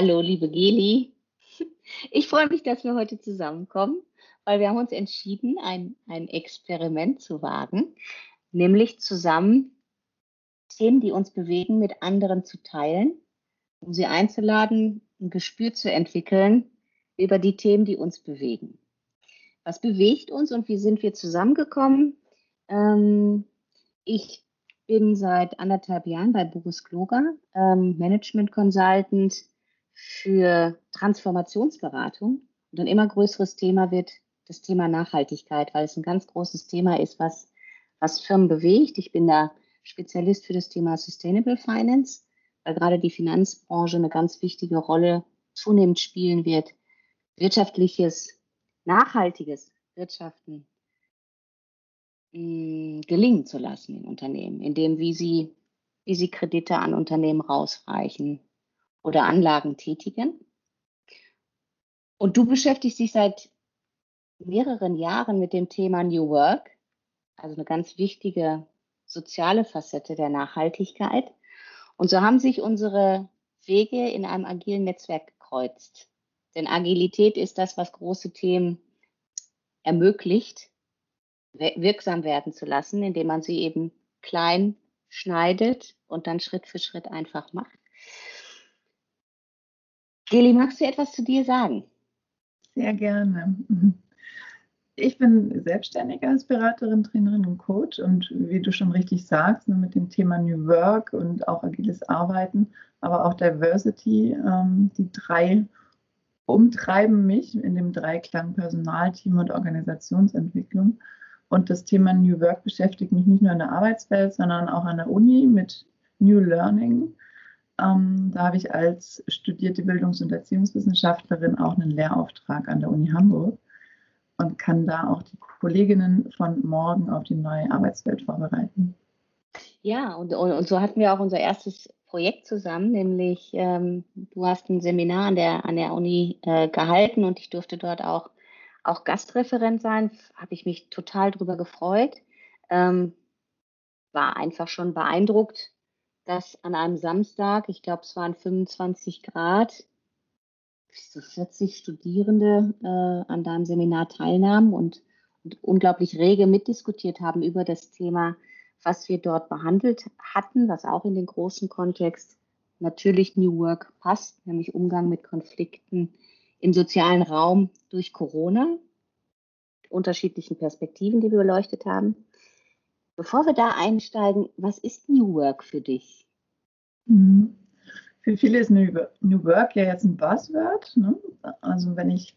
Hallo, liebe Geli. Ich freue mich, dass wir heute zusammenkommen, weil wir haben uns entschieden, ein, ein Experiment zu wagen, nämlich zusammen Themen, die uns bewegen, mit anderen zu teilen, um sie einzuladen, ein Gespür zu entwickeln über die Themen, die uns bewegen. Was bewegt uns und wie sind wir zusammengekommen? Ähm, ich bin seit anderthalb Jahren bei Boris Kloger, ähm, Management Consultant für Transformationsberatung. Und ein immer größeres Thema wird das Thema Nachhaltigkeit, weil es ein ganz großes Thema ist, was, was Firmen bewegt. Ich bin da Spezialist für das Thema Sustainable Finance, weil gerade die Finanzbranche eine ganz wichtige Rolle zunehmend spielen wird, wirtschaftliches, nachhaltiges Wirtschaften mh, mm, gelingen zu lassen in Unternehmen, indem wie sie, wie sie Kredite an Unternehmen rausreichen oder Anlagen tätigen. Und du beschäftigst dich seit mehreren Jahren mit dem Thema New Work, also eine ganz wichtige soziale Facette der Nachhaltigkeit. Und so haben sich unsere Wege in einem agilen Netzwerk gekreuzt. Denn Agilität ist das, was große Themen ermöglicht, wirksam werden zu lassen, indem man sie eben klein schneidet und dann Schritt für Schritt einfach macht. Geli, magst du etwas zu dir sagen? Sehr gerne. Ich bin selbstständig als Beraterin, Trainerin und Coach und wie du schon richtig sagst, ne, mit dem Thema New Work und auch agiles Arbeiten, aber auch Diversity, ähm, die drei umtreiben mich in dem Dreiklang Personalteam und Organisationsentwicklung. Und das Thema New Work beschäftigt mich nicht nur in der Arbeitswelt, sondern auch an der Uni mit New Learning. Ähm, da habe ich als studierte Bildungs- und Erziehungswissenschaftlerin auch einen Lehrauftrag an der Uni Hamburg und kann da auch die Kolleginnen von morgen auf die neue Arbeitswelt vorbereiten. Ja, und, und, so hatten wir auch unser erstes Projekt zusammen, nämlich ähm, du hast ein Seminar an der, an der Uni äh, gehalten und ich durfte dort auch, auch Gastreferent sein. Habe ich mich total drüber gefreut. Ähm, war einfach schon beeindruckt, dass an einem Samstag, ich glaube es waren 25 Grad, so 40 Studierende äh, an deinem Seminar teilnahmen und, und unglaublich rege mitdiskutiert haben über das Thema, was wir dort behandelt hatten, was auch in den großen Kontext natürlich New Work passt, nämlich Umgang mit Konflikten im sozialen Raum durch Corona, unterschiedlichen Perspektiven, die wir beleuchtet haben. Bevor wir da einsteigen, was ist New Work für dich? Mhm. Für viele ist New Work ja jetzt ein Buzzword. Ne? Also wenn ich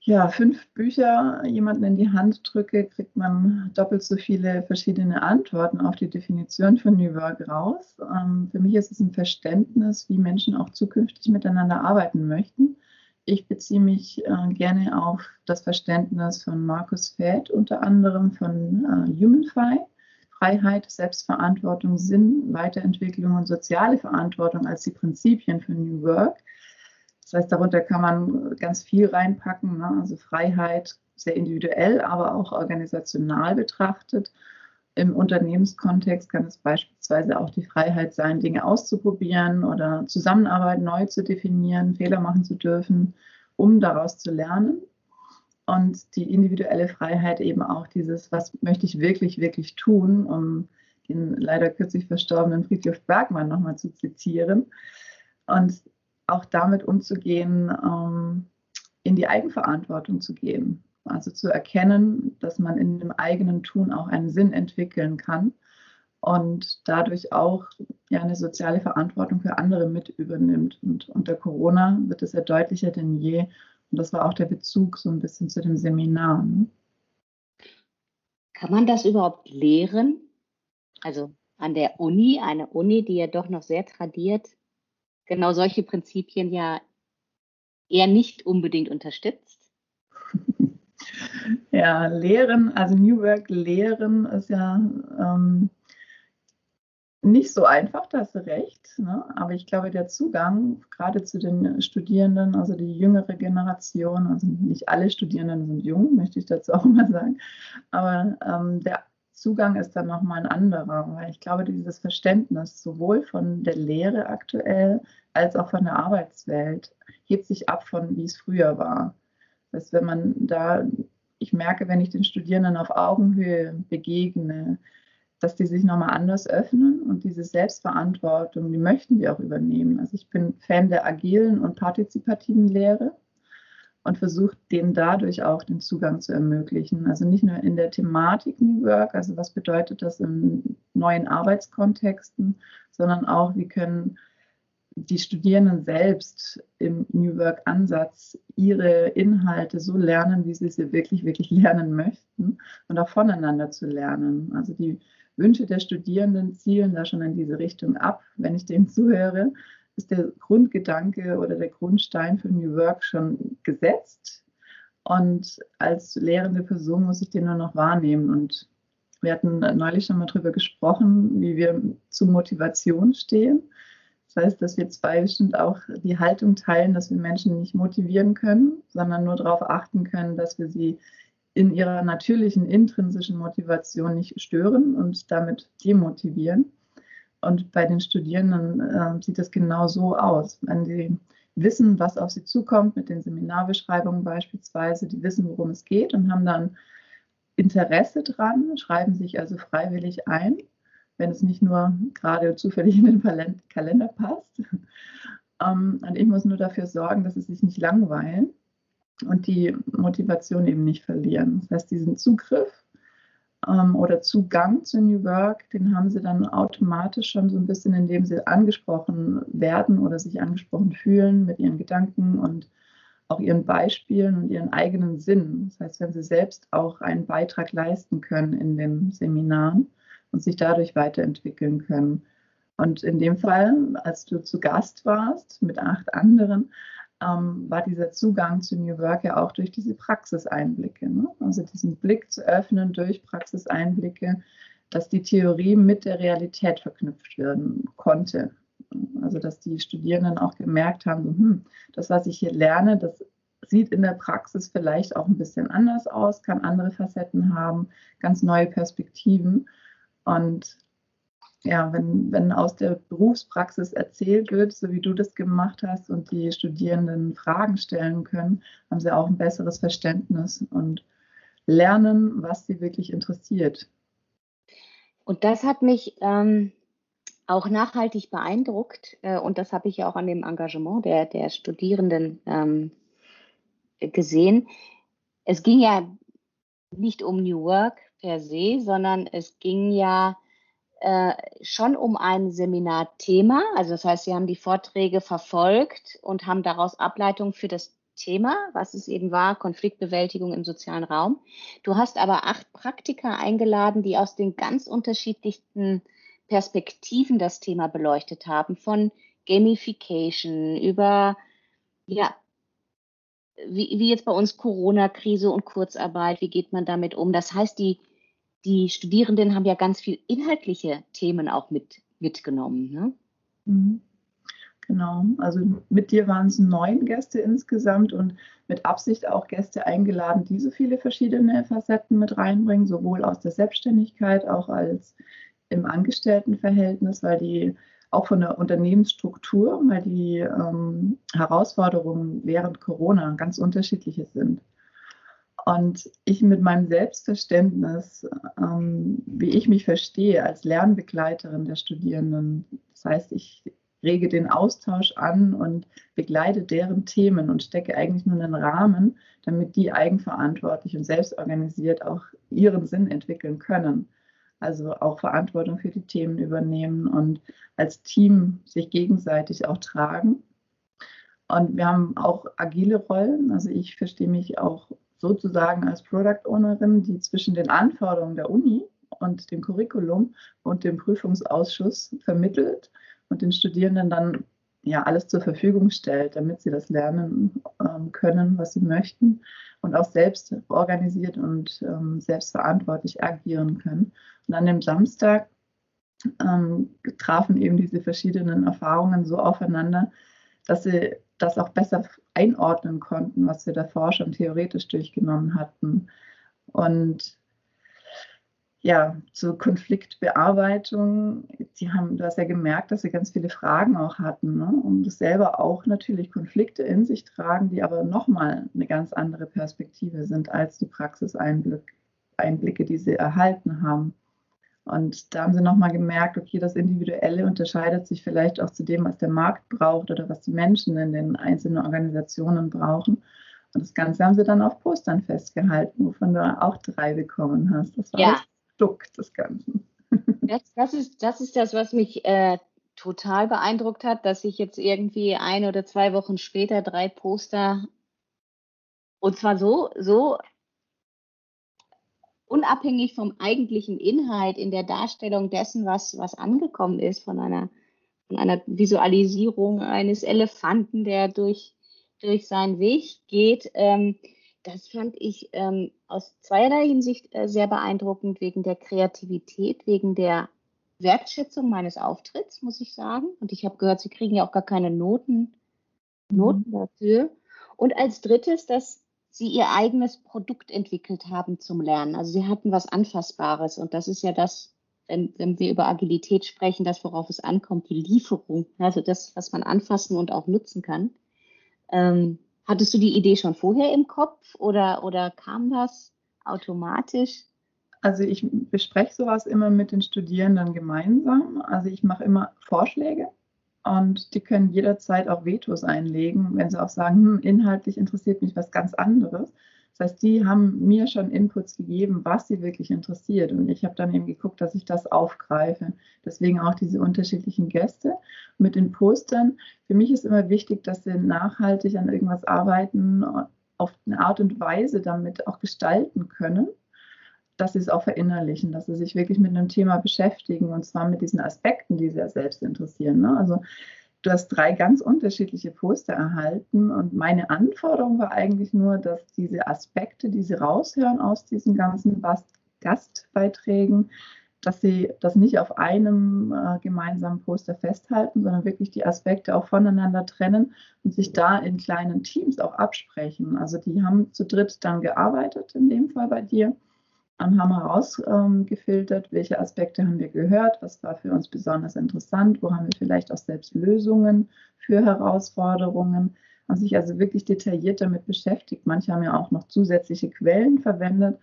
ja, fünf Bücher jemanden in die Hand drücke, kriegt man doppelt so viele verschiedene Antworten auf die Definition von New Work raus. Ähm, für mich ist es ein Verständnis, wie Menschen auch zukünftig miteinander arbeiten möchten. Ich beziehe mich äh, gerne auf das Verständnis von Markus Feld, unter anderem von äh, HumanFi. Freiheit, Selbstverantwortung, Sinn, Weiterentwicklung und soziale Verantwortung als die Prinzipien für New Work. Das heißt, darunter kann man ganz viel reinpacken, ne? also Freiheit sehr individuell, aber auch organisational betrachtet. Im Unternehmenskontext kann es beispielsweise auch die Freiheit sein, Dinge auszuprobieren oder Zusammenarbeit neu zu definieren, Fehler machen zu dürfen, um daraus zu lernen. Und die individuelle Freiheit eben auch dieses, was möchte ich wirklich, wirklich tun, um den leider kürzlich verstorbenen Friedhof Bergmann nochmal zu zitieren. Und auch damit umzugehen, ähm, in die Eigenverantwortung zu gehen. Also zu erkennen, dass man in dem eigenen Tun auch einen Sinn entwickeln kann und dadurch auch ja, eine soziale Verantwortung für andere mit übernimmt. Und unter Corona wird es ja deutlicher denn je. Und das war auch der Bezug so ein bisschen zu dem Seminar. Ne? Kann man das überhaupt lehren? Also an der Uni, eine Uni, die ja doch noch sehr tradiert genau solche Prinzipien ja eher nicht unbedingt unterstützt? Ja, Lehren, also New Work Lehren ist ja ähm, nicht so einfach, da hast du recht. Ne? Aber ich glaube, der Zugang gerade zu den Studierenden, also die jüngere Generation, also nicht alle Studierenden sind jung, möchte ich dazu auch mal sagen, aber ähm, der Zugang ist dann nochmal ein anderer, weil ich glaube, dieses Verständnis sowohl von der Lehre aktuell als auch von der Arbeitswelt hebt sich ab von, wie es früher war. Das heißt, wenn man da, ich merke, wenn ich den Studierenden auf Augenhöhe begegne, dass die sich nochmal anders öffnen und diese Selbstverantwortung, die möchten wir auch übernehmen. Also ich bin Fan der agilen und partizipativen Lehre und versucht denen dadurch auch den Zugang zu ermöglichen. Also nicht nur in der Thematik New Work, also was bedeutet das in neuen Arbeitskontexten, sondern auch, wie können die Studierenden selbst im New Work-Ansatz ihre Inhalte so lernen, wie sie sie wirklich, wirklich lernen möchten und auch voneinander zu lernen. Also die Wünsche der Studierenden zielen da schon in diese Richtung ab, wenn ich denen zuhöre ist der Grundgedanke oder der Grundstein für New Work schon gesetzt. Und als lehrende Person muss ich den nur noch wahrnehmen. Und wir hatten neulich schon mal darüber gesprochen, wie wir zu Motivation stehen. Das heißt, dass wir zwei bestimmt auch die Haltung teilen, dass wir Menschen nicht motivieren können, sondern nur darauf achten können, dass wir sie in ihrer natürlichen intrinsischen Motivation nicht stören und damit demotivieren. Und bei den Studierenden äh, sieht es genau so aus. Wenn sie wissen, was auf sie zukommt, mit den Seminarbeschreibungen beispielsweise, die wissen, worum es geht und haben dann Interesse dran, schreiben sich also freiwillig ein, wenn es nicht nur gerade zufällig in den Kalender passt. Ähm, und ich muss nur dafür sorgen, dass sie sich nicht langweilen und die Motivation eben nicht verlieren. Das heißt, diesen Zugriff ähm, oder Zugang zu New Work, den haben sie dann automatisch schon so ein bisschen, indem sie angesprochen werden oder sich angesprochen fühlen mit ihren Gedanken und auch ihren Beispielen und ihren eigenen Sinn. Das heißt, wenn sie selbst auch einen Beitrag leisten können in den Seminaren und sich dadurch weiterentwickeln können. Und in dem Fall, als du zu Gast warst mit acht anderen, ähm, war dieser Zugang zu New Work ja auch durch diese Praxiseinblicke. Ne? Also diesen Blick zu öffnen durch Praxiseinblicke, dass die Theorie mit der Realität verknüpft werden konnte. Also dass die Studierenden auch gemerkt haben, hm, das, was ich hier lerne, das sieht in der Praxis vielleicht auch ein bisschen anders aus, kann andere Facetten haben, ganz neue Perspektiven. Und ja, wenn, wenn aus der Berufspraxis erzählt wird, so wie du das gemacht hast und die Studierenden Fragen stellen können, haben sie auch ein besseres Verständnis und lernen, was sie wirklich interessiert. Und das hat mich ähm, auch nachhaltig beeindruckt äh, und das habe ich ja auch an dem Engagement der, der Studierenden ähm, gesehen. Es ging ja nicht um New Work per se, sondern es ging ja äh, schon um ein Seminarthema. Also das heißt, Sie haben die Vorträge verfolgt und haben daraus Ableitungen für das Thema, was es eben war, Konfliktbewältigung im sozialen Raum. Du hast aber acht Praktiker eingeladen, die aus den ganz unterschiedlichsten Perspektiven das Thema beleuchtet haben, von Gamification über, ja, wie, wie jetzt bei uns Corona-Krise und Kurzarbeit, wie geht man damit um? Das heißt, die die Studierenden haben ja ganz viel inhaltliche Themen auch mit, mitgenommen. Ne? Mhm. Genau, also mit dir waren es neun Gäste insgesamt und mit Absicht auch Gäste eingeladen, die so viele verschiedene Facetten mit reinbringen, sowohl aus der Selbstständigkeit, auch als im Angestelltenverhältnis, weil die auch von der Unternehmensstruktur, weil die ähm, Herausforderungen während Corona ganz unterschiedliche sind. Und ich mit meinem Selbstverständnis, ähm, wie ich mich verstehe als Lernbegleiterin der Studierenden, das heißt, ich rege den Austausch an und begleite deren Themen und stecke eigentlich nur einen Rahmen, damit die eigenverantwortlich und selbstorganisiert auch ihren Sinn entwickeln können. Also auch Verantwortung für die Themen übernehmen und als Team sich gegenseitig auch tragen. Und wir haben auch agile Rollen. Also ich verstehe mich auch sozusagen als Product Ownerin, die zwischen den Anforderungen der Uni und dem Curriculum und dem Prüfungsausschuss vermittelt und den Studierenden dann ja alles zur Verfügung stellt, damit sie das lernen ähm, können, was sie möchten und auch selbst organisiert und ähm, selbstverantwortlich agieren können. Und an dem Samstag ähm, trafen eben diese verschiedenen Erfahrungen so aufeinander, dass sie das auch besser einordnen konnten, was wir davor schon theoretisch durchgenommen hatten. Und ja, zur Konfliktbearbeitung. Sie haben, du hast ja gemerkt, dass sie ganz viele Fragen auch hatten ne? und das selber auch natürlich Konflikte in sich tragen, die aber nochmal eine ganz andere Perspektive sind als die Praxiseinblicke, die sie erhalten haben. Und da haben sie nochmal gemerkt, okay, das Individuelle unterscheidet sich vielleicht auch zu dem, was der Markt braucht oder was die Menschen in den einzelnen Organisationen brauchen. Und das Ganze haben sie dann auf Postern festgehalten, wovon du auch drei bekommen hast. Das war ja. das Produkt des Ganzen. Das, das, ist, das ist das, was mich äh, total beeindruckt hat, dass ich jetzt irgendwie ein oder zwei Wochen später drei Poster und zwar so, so unabhängig vom eigentlichen Inhalt in der Darstellung dessen, was, was angekommen ist, von einer, von einer Visualisierung eines Elefanten, der durch, durch seinen Weg geht. Ähm, das fand ich ähm, aus zweierlei Hinsicht äh, sehr beeindruckend, wegen der Kreativität, wegen der Wertschätzung meines Auftritts, muss ich sagen. Und ich habe gehört, Sie kriegen ja auch gar keine Noten, Noten mhm. dafür. Und als drittes, dass sie ihr eigenes Produkt entwickelt haben zum Lernen. Also sie hatten was Anfassbares und das ist ja das, wenn, wenn wir über Agilität sprechen, das, worauf es ankommt, die Lieferung, also das, was man anfassen und auch nutzen kann. Ähm, hattest du die Idee schon vorher im Kopf oder, oder kam das automatisch? Also ich bespreche sowas immer mit den Studierenden gemeinsam. Also ich mache immer Vorschläge und die können jederzeit auch Vetos einlegen, wenn sie auch sagen, hm, inhaltlich interessiert mich was ganz anderes. Das heißt, die haben mir schon Inputs gegeben, was sie wirklich interessiert. Und ich habe dann eben geguckt, dass ich das aufgreife. Deswegen auch diese unterschiedlichen Gäste. mit den Postern, für mich ist immer wichtig, dass sie nachhaltig an irgendwas arbeiten, auf eine Art und Weise damit auch gestalten können dass sie es auch verinnerlichen, dass sie sich wirklich mit einem Thema beschäftigen und zwar mit diesen Aspekten, die sie ja selbst interessieren. Ne? Also du hast drei ganz unterschiedliche Poster erhalten und meine Anforderung war eigentlich nur, dass diese Aspekte, die sie raushören aus diesen ganzen Gastbeiträgen, dass sie das nicht auf einem äh, gemeinsamen Poster festhalten, sondern wirklich die Aspekte auch voneinander trennen und sich da in kleinen Teams auch absprechen. Also die haben zu dritt dann gearbeitet, in dem Fall bei dir und haben herausgefiltert, welche Aspekte haben wir gehört, was war für uns besonders interessant, wo haben wir vielleicht auch selbst Lösungen für Herausforderungen, haben sich also wirklich detailliert damit beschäftigt. Manche haben ja auch noch zusätzliche Quellen verwendet.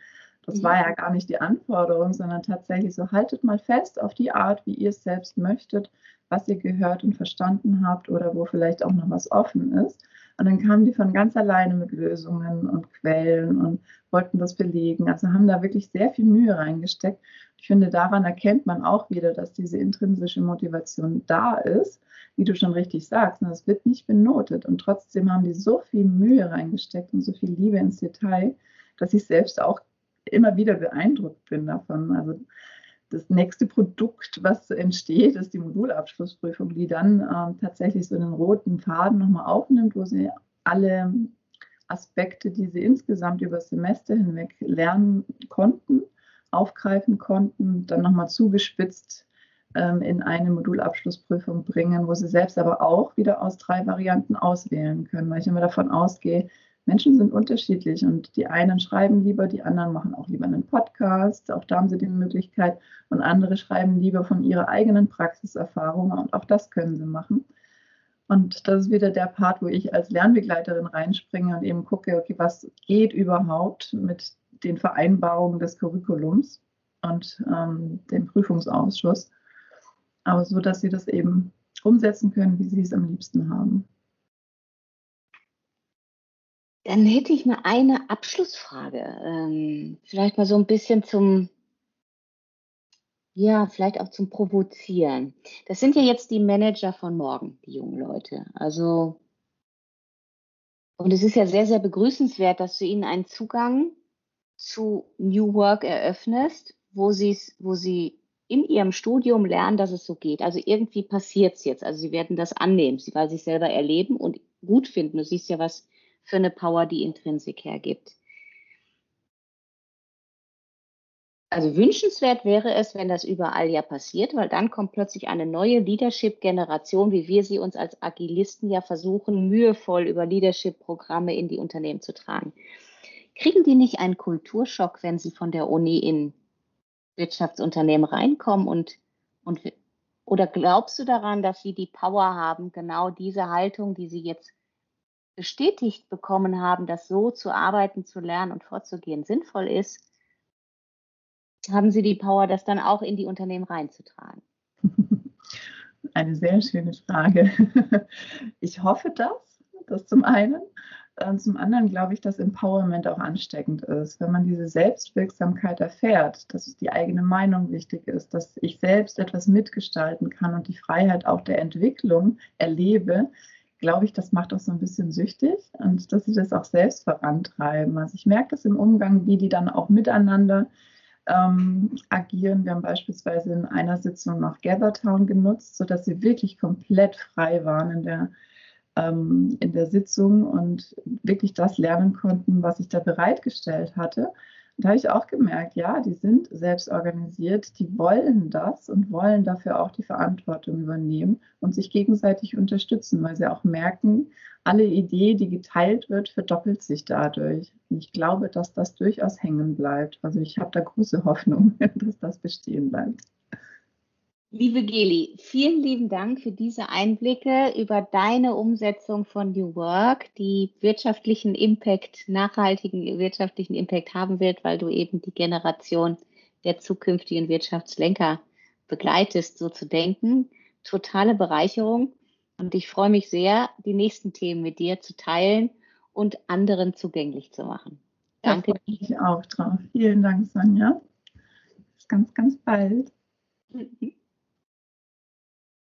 Das war ja gar nicht die Anforderung, sondern tatsächlich so, haltet mal fest auf die Art, wie ihr es selbst möchtet, was ihr gehört und verstanden habt oder wo vielleicht auch noch was offen ist. Und dann kamen die von ganz alleine mit Lösungen und Quellen und wollten das belegen. Also haben da wirklich sehr viel Mühe reingesteckt. Ich finde, daran erkennt man auch wieder, dass diese intrinsische Motivation da ist, wie du schon richtig sagst. Das wird nicht benotet. Und trotzdem haben die so viel Mühe reingesteckt und so viel Liebe ins Detail, dass ich selbst auch immer wieder beeindruckt bin davon. Also das nächste Produkt, was entsteht, ist die Modulabschlussprüfung, die dann ähm, tatsächlich so einen roten Faden nochmal aufnimmt, wo sie alle Aspekte, die sie insgesamt über das Semester hinweg lernen konnten, aufgreifen konnten, dann nochmal zugespitzt ähm, in eine Modulabschlussprüfung bringen, wo sie selbst aber auch wieder aus drei Varianten auswählen können, weil ich immer davon ausgehe, Menschen sind unterschiedlich und die einen schreiben lieber, die anderen machen auch lieber einen Podcast, auch da haben sie die Möglichkeit und andere schreiben lieber von ihrer eigenen Praxiserfahrung und auch das können sie machen. Und das ist wieder der Part, wo ich als Lernbegleiterin reinspringe und eben gucke, okay, was geht überhaupt mit den Vereinbarungen des Curriculums und ähm, dem Prüfungsausschuss, aber so, dass sie das eben umsetzen können, wie sie es am liebsten haben. Dann hätte ich mal eine Abschlussfrage. Ähm, vielleicht mal so ein bisschen zum, ja, vielleicht auch zum Provozieren. Das sind ja jetzt die Manager von morgen, die jungen Leute. Also, und es ist ja sehr, sehr begrüßenswert, dass du ihnen einen Zugang zu New Work eröffnest, wo sie wo sie in ihrem Studium lernen, dass es so geht. Also irgendwie passiert es jetzt. Also sie werden das annehmen, weil sie es selber erleben und gut finden. Du siehst ja, was für eine Power die Intrinsik hergibt. Also wünschenswert wäre es, wenn das überall ja passiert, weil dann kommt plötzlich eine neue Leadership-Generation, wie wir sie uns als Agilisten ja versuchen, mühevoll über Leadership-Programme in die Unternehmen zu tragen. Kriegen die nicht einen Kulturschock, wenn sie von der Uni in Wirtschaftsunternehmen reinkommen und, und oder glaubst du daran, dass sie die Power haben, genau diese Haltung, die sie jetzt bestätigt bekommen haben, dass so zu arbeiten, zu lernen und vorzugehen sinnvoll ist, haben sie die Power, das dann auch in die Unternehmen reinzutragen? Eine sehr schöne Frage. Ich hoffe das, das zum einen. Und zum anderen glaube ich, dass Empowerment auch ansteckend ist. Wenn man diese Selbstwirksamkeit erfährt, dass die eigene Meinung wichtig ist, dass ich selbst etwas mitgestalten kann und die Freiheit auch der Entwicklung erlebe, glaube ich, das macht auch so ein bisschen süchtig und dass sie das auch selbst vorantreiben. Also ich merke das im Umgang, wie die dann auch miteinander ähm, agieren. Wir haben beispielsweise in einer Sitzung noch Gathertown genutzt, sodass sie wirklich komplett frei waren in der ähm, in der Sitzung und wirklich das lernen konnten, was ich da bereitgestellt hatte. Da habe ich auch gemerkt, ja, die sind selbst organisiert, die wollen das und wollen dafür auch die Verantwortung übernehmen und sich gegenseitig unterstützen, weil sie auch merken, alle Idee, die geteilt wird, verdoppelt sich dadurch. Und ich glaube, dass das durchaus hängen bleibt. Also ich habe da große Hoffnung, dass das bestehen bleibt. Liebe Geli, vielen lieben Dank für diese Einblicke über deine Umsetzung von New Work, die wirtschaftlichen Impact, nachhaltigen wirtschaftlichen Impact haben wird, weil du eben die Generation der zukünftigen Wirtschaftslenker begleitest, so zu denken. Totale Bereicherung. Und ich freue mich sehr, die nächsten Themen mit dir zu teilen und anderen zugänglich zu machen. Danke. Da freue ich mich auch drauf. Vielen Dank, Sonja. Bis ganz, ganz bald.